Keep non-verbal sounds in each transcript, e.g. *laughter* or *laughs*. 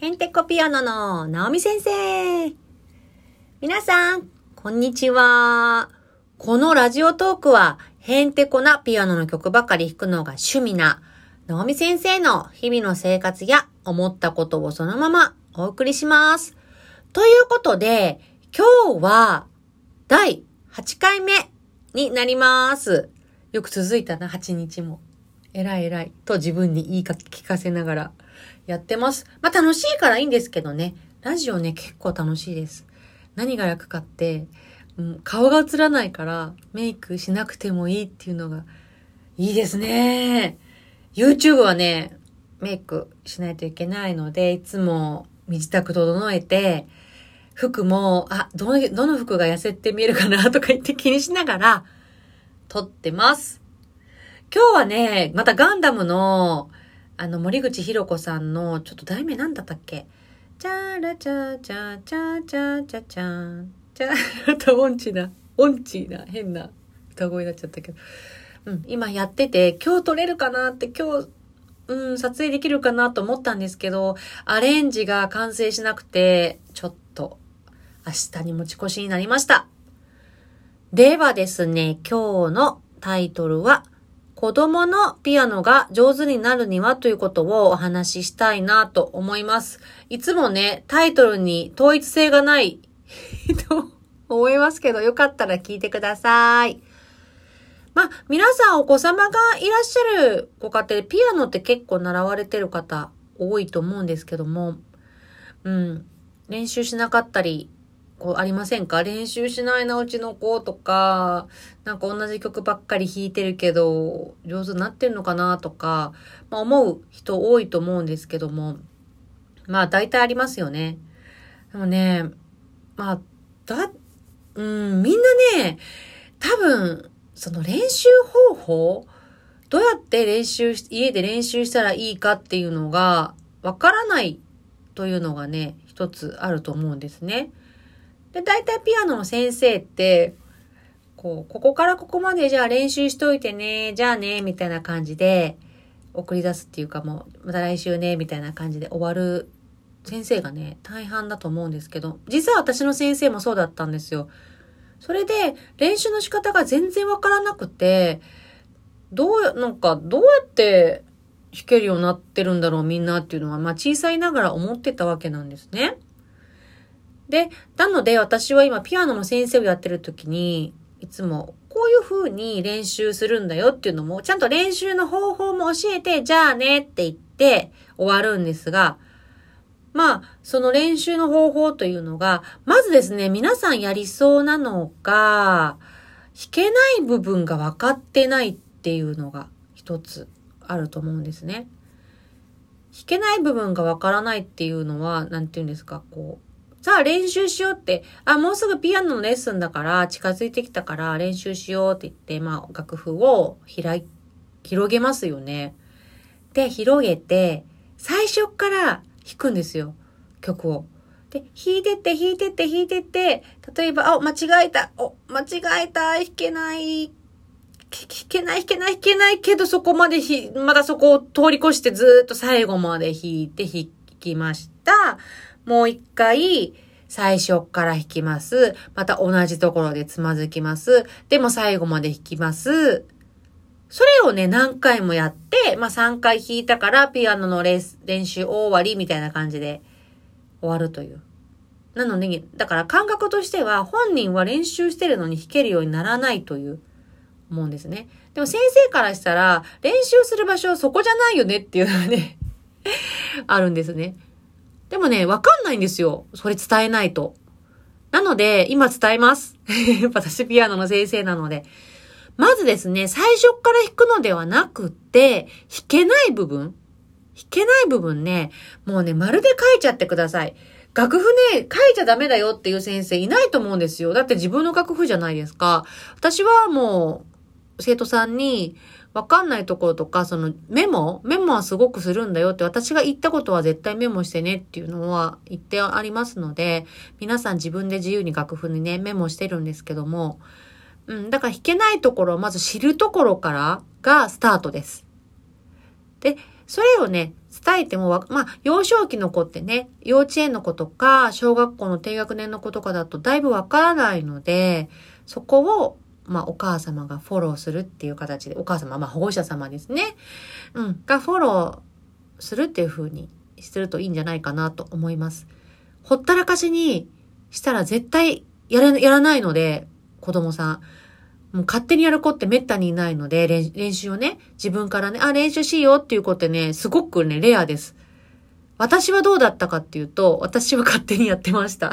ヘンテコピアノのナオミ先生。皆さん、こんにちは。このラジオトークは、ヘンテコなピアノの曲ばかり弾くのが趣味な、ナオミ先生の日々の生活や思ったことをそのままお送りします。ということで、今日は、第8回目になります。よく続いたな、8日も。偉い偉い。と自分に言い聞かせながらやってます。まあ楽しいからいいんですけどね。ラジオね、結構楽しいです。何が楽かって、うん、顔が映らないからメイクしなくてもいいっていうのがいいですね。YouTube はね、メイクしないといけないので、いつも身支度整えて、服も、あ、どの、どの服が痩せて見えるかなとか言って気にしながら撮ってます。今日はね、またガンダムの、あの、森口博子さんの、ちょっと題名なんだったっけ？チャーラチャーチャーチャーチャーチャーチャーチャーと音痴な、音痴な、変な歌声になっちゃったけど。うん、今やってて、今日撮れるかなって、今日、うん、撮影できるかなと思ったんですけど、アレンジが完成しなくて、ちょっと、明日に持ち越しになりました。ではですね、今日のタイトルは、子供のピアノが上手になるにはということをお話ししたいなと思います。いつもね、タイトルに統一性がない *laughs* と思いますけど、よかったら聞いてください。まあ、皆さんお子様がいらっしゃるご家庭でピアノって結構習われてる方多いと思うんですけども、うん、練習しなかったり、こうありませんか？練習しないな、うちの子とか、なんか同じ曲ばっかり弾いてるけど、上手になってんのかなとか、まあ思う人多いと思うんですけども、まあ大体ありますよね。でもね、まあ、だ、うん、みんなね、多分、その練習方法、どうやって練習し、家で練習したらいいかっていうのが、わからないというのがね、一つあると思うんですね。で、大体ピアノの先生って、こう、ここからここまでじゃあ練習しといてね、じゃあね、みたいな感じで送り出すっていうかもう、また来週ね、みたいな感じで終わる先生がね、大半だと思うんですけど、実は私の先生もそうだったんですよ。それで、練習の仕方が全然わからなくて、どう、なんか、どうやって弾けるようになってるんだろうみんなっていうのは、まあ小さいながら思ってたわけなんですね。で、なので私は今ピアノの先生をやってる時に、いつもこういう風に練習するんだよっていうのも、ちゃんと練習の方法も教えて、じゃあねって言って終わるんですが、まあ、その練習の方法というのが、まずですね、皆さんやりそうなのが、弾けない部分が分かってないっていうのが一つあると思うんですね。弾けない部分が分からないっていうのは、なんて言うんですか、こう、さあ練習しようって、あ、もうすぐピアノのレッスンだから近づいてきたから練習しようって言って、まあ楽譜を開、広げますよね。で、広げて、最初から弾くんですよ。曲を。で、弾いてって弾いてって弾いてって、例えば、あ、間違えた、お、間違えた、弾けない、弾けない弾けない弾けないけど、そこまでひ、まだそこを通り越してずっと最後まで弾いて弾きました。もう一回、最初から弾きます。また同じところでつまずきます。でも最後まで弾きます。それをね、何回もやって、まあ3回弾いたからピアノのレース練習終わりみたいな感じで終わるという。なので、だから感覚としては本人は練習してるのに弾けるようにならないという思うんですね。でも先生からしたら練習する場所はそこじゃないよねっていうのがね *laughs* あるんですね。でもね、わかんないんですよ。それ伝えないと。なので、今伝えます。*laughs* 私ピアノの先生なので。まずですね、最初から弾くのではなくって、弾けない部分弾けない部分ね、もうね、まるで書いちゃってください。楽譜ね、書いちゃダメだよっていう先生いないと思うんですよ。だって自分の楽譜じゃないですか。私はもう、生徒さんに、わかんないところとか、そのメモ？メモはすごくするんだよって私が言ったことは絶対メモしてねっていうのは言ってありますので、皆さん自分で自由に楽譜にね、メモしてるんですけども、うん、だから弾けないところをまず知るところからがスタートです。で、それをね、伝えてもまあ、幼少期の子ってね、幼稚園の子とか、小学校の低学年の子とかだとだいぶわからないので、そこを、まあ、お母様がフォローするっていう形で、お母様、まあ、保護者様ですね。うん、がフォローするっていう風にするといいんじゃないかなと思います。ほったらかしにしたら絶対やらやらないので、子供さん。もう勝手にやる子って滅多にいないので、練習をね、自分からね、あ、練習しようっていう子ってね、すごくね、レアです。私はどうだったかっていうと、私は勝手にやってました。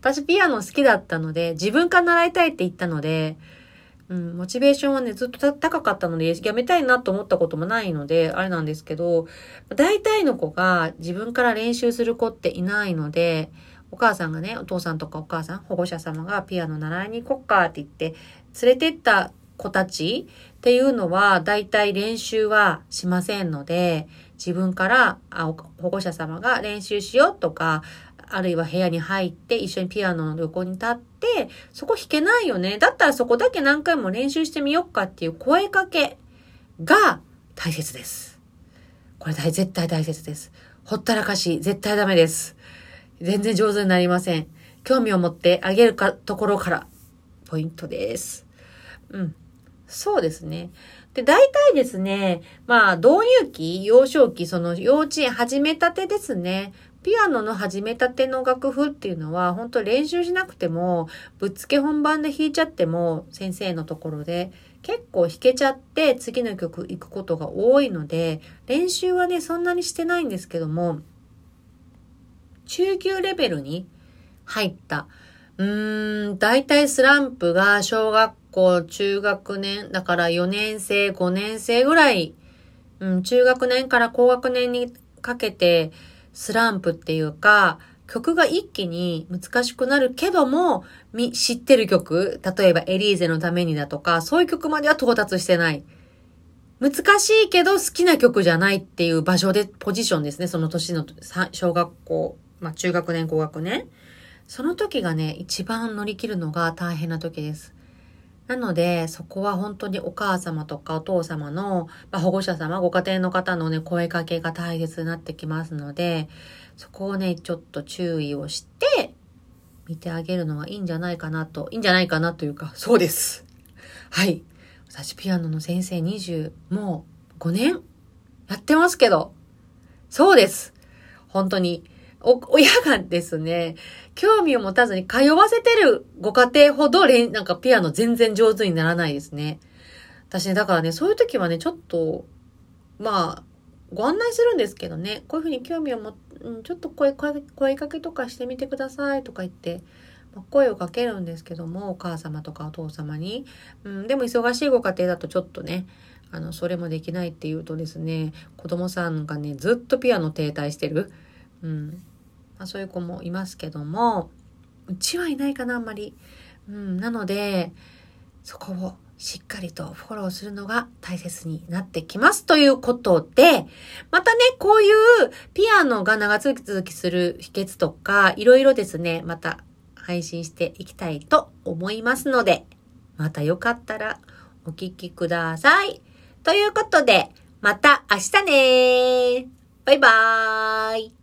私ピアノ好きだったので、自分から習いたいって言ったので、うん、モチベーションはね、ずっと高かったので、やめたいなと思ったこともないので、あれなんですけど、大体の子が自分から練習する子っていないので、お母さんがね、お父さんとかお母さん、保護者様がピアノ習いに行こっかって言って、連れてった子たちっていうのは、大体練習はしませんので、自分からあ保護者様が練習しようとか、あるいは部屋に入って一緒にピアノの横に立って、そこ弾けないよね。だったらそこだけ何回も練習してみようかっていう声かけが大切です。これ大絶対大切です。ほったらかし、絶対ダメです。全然上手になりません。興味を持ってあげるか、ところから、ポイントです。うん。そうですね。で、大体ですね、まあ、導入期、幼少期、その幼稚園始めたてですね。ピアノの始めたての楽譜っていうのは、本当練習しなくても、ぶっつけ本番で弾いちゃっても、先生のところで、結構弾けちゃって次の曲行くことが多いので、練習はね、そんなにしてないんですけども、中級レベルに入った。うーん、大体スランプが小学校、中学年、だから4年生、5年生ぐらい、うん、中学年から高学年にかけてスランプっていうか、曲が一気に難しくなるけども、知ってる曲、例えばエリーゼのためにだとか、そういう曲までは到達してない。難しいけど好きな曲じゃないっていう場所で、ポジションですね。その年の小学校まあ中学年、高学年。その時がね、一番乗り切るのが大変な時です。なので、そこは本当にお母様とかお父様の、まあ、保護者様、ご家庭の方のね、声かけが大切になってきますので、そこをね、ちょっと注意をして、見てあげるのはいいんじゃないかなと、いいんじゃないかなというか、そうです。*laughs* はい。私、ピアノの先生20、もう5年やってますけど、そうです。本当に。お、親がですね、興味を持たずに通わせてるご家庭ほど、なんかピアノ全然上手にならないですね。私ね、だからね、そういう時はね、ちょっと、まあ、ご案内するんですけどね、こういうふうに興味を持うん、ちょっと声、声、かけとかしてみてくださいとか言って、ま声をかけるんですけども、お母様とかお父様に。うん、でも忙しいご家庭だとちょっとね、あの、それもできないっていうとですね、子供さんがね、ずっとピアノ停滞してる。うん。まあ、そういう子もいますけども、うちはいないかな、あんまり。うん、なので、そこをしっかりとフォローするのが大切になってきます。ということで、またね、こういうピアノが長続きする秘訣とか、いろいろですね、また配信していきたいと思いますので、またよかったらお聴きください。ということで、また明日ねバイバーイ